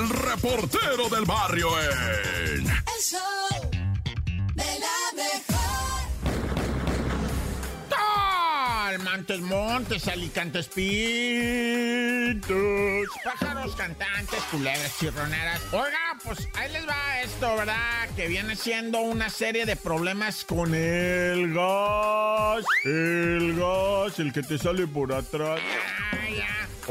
el reportero del barrio en... El show de la mejor. Montes, montes, alicantes, pintos, pájaros cantantes, culebras chirroneras. Oiga, pues ahí les va esto, ¿verdad? Que viene siendo una serie de problemas con el gas. El gas, el que te sale por atrás.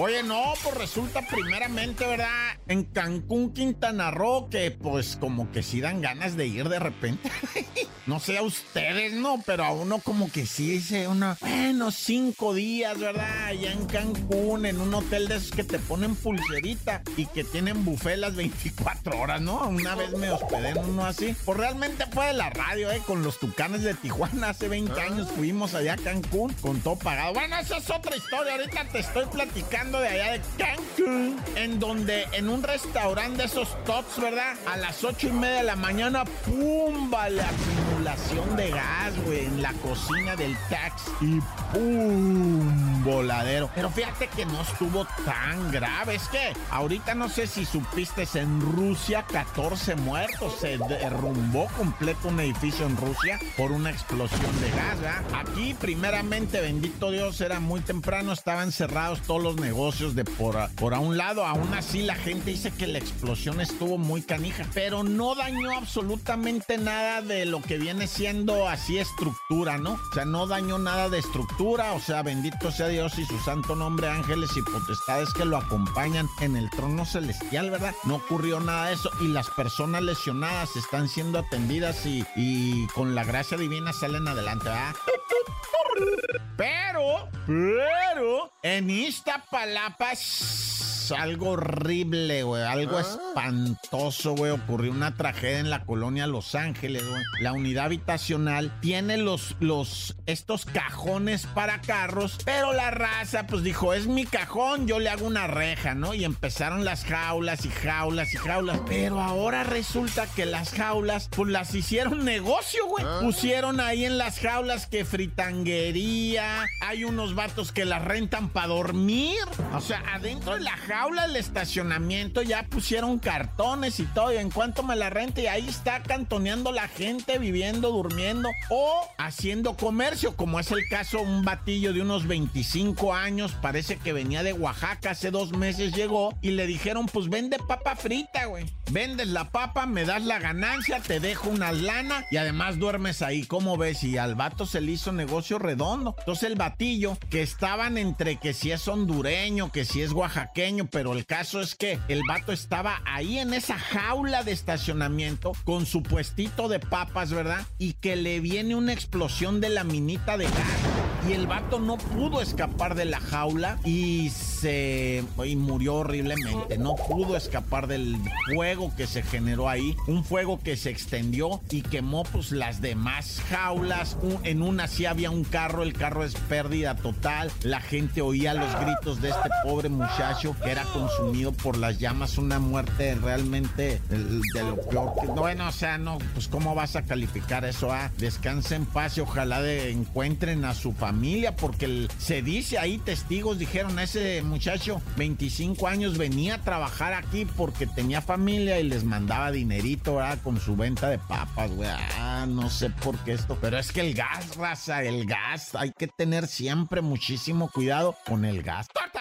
Oye, no, pues resulta primeramente, ¿verdad? En Cancún, Quintana Roo, que pues como que sí dan ganas de ir de repente. no sé a ustedes, ¿no? Pero a uno como que sí dice uno, bueno, cinco días, ¿verdad? Allá en Cancún, en un hotel de esos que te ponen pulserita y que tienen buffet las 24 horas, ¿no? Una vez me hospedé en uno así. Pues realmente fue de la radio, ¿eh? Con los tucanes de Tijuana hace 20 años fuimos allá a Cancún con todo pagado. Bueno, esa es otra historia. Ahorita te estoy platicando de allá de Cancún, en donde en un restaurante de esos tots, ¿verdad? A las ocho y media de la mañana, ¡pumba! La acumulación de gas, güey, en la cocina del taxi. Y ¡pum! Voladero. Pero fíjate que no estuvo tan grave. Es que ahorita no sé si supiste, en Rusia 14 muertos. Se derrumbó completo un edificio en Rusia por una explosión de gas, ¿verdad? Aquí, primeramente, bendito Dios, era muy temprano, estaban cerrados todos los negocios de por por a un lado. Aún así, la gente dice que la explosión estuvo muy canija, pero no dañó absolutamente nada de lo que viene siendo así estructura, ¿no? O sea, no dañó nada de estructura. O sea, bendito sea Dios y su santo nombre, ángeles y potestades que lo acompañan en el trono celestial, ¿verdad? No ocurrió nada de eso y las personas lesionadas están siendo atendidas y, y con la gracia divina salen adelante, ¿verdad? Pero, pero, en Iztapalapa algo horrible, güey. Algo ah. espantoso, güey. Ocurrió una tragedia en la colonia Los Ángeles, güey. La unidad habitacional tiene los, los, estos cajones para carros, pero la raza, pues dijo, es mi cajón, yo le hago una reja, ¿no? Y empezaron las jaulas y jaulas y jaulas. Pero ahora resulta que las jaulas, pues las hicieron negocio, güey. Ah. Pusieron ahí en las jaulas que fritanguería, hay unos vatos que las rentan para dormir. O sea, adentro de la jaula jaula del estacionamiento ya pusieron cartones y todo. Y en cuanto me la rente, y ahí está cantoneando la gente, viviendo, durmiendo o haciendo comercio, como es el caso un batillo de unos 25 años, parece que venía de Oaxaca, hace dos meses llegó y le dijeron, pues vende papa frita, güey. Vendes la papa, me das la ganancia, te dejo una lana y además duermes ahí, ¿cómo ves? Y al vato se le hizo negocio redondo. Entonces el batillo, que estaban entre que si es hondureño, que si es oaxaqueño, pero el caso es que el vato estaba ahí en esa jaula de estacionamiento con su puestito de papas, ¿verdad? Y que le viene una explosión de la minita de gas. Y el vato no pudo escapar de la jaula y se y murió horriblemente. No pudo escapar del fuego que se generó ahí. Un fuego que se extendió y quemó pues las demás jaulas. en una sí había un carro, el carro es pérdida total. La gente oía los gritos de este pobre muchacho que era consumido por las llamas, una muerte realmente de, lo peor. Bueno, o sea, no, pues cómo vas a calificar eso, ah, descansa en paz y ojalá de, encuentren a su familia, porque se dice ahí, testigos dijeron, ese muchacho, 25 años, venía a trabajar aquí porque tenía familia y les mandaba dinerito, ¿verdad? Con su venta de papas, güey. Ah, no sé por qué esto, pero es que el gas, raza, el gas, hay que tener siempre muchísimo cuidado con el gas. ¡Torta!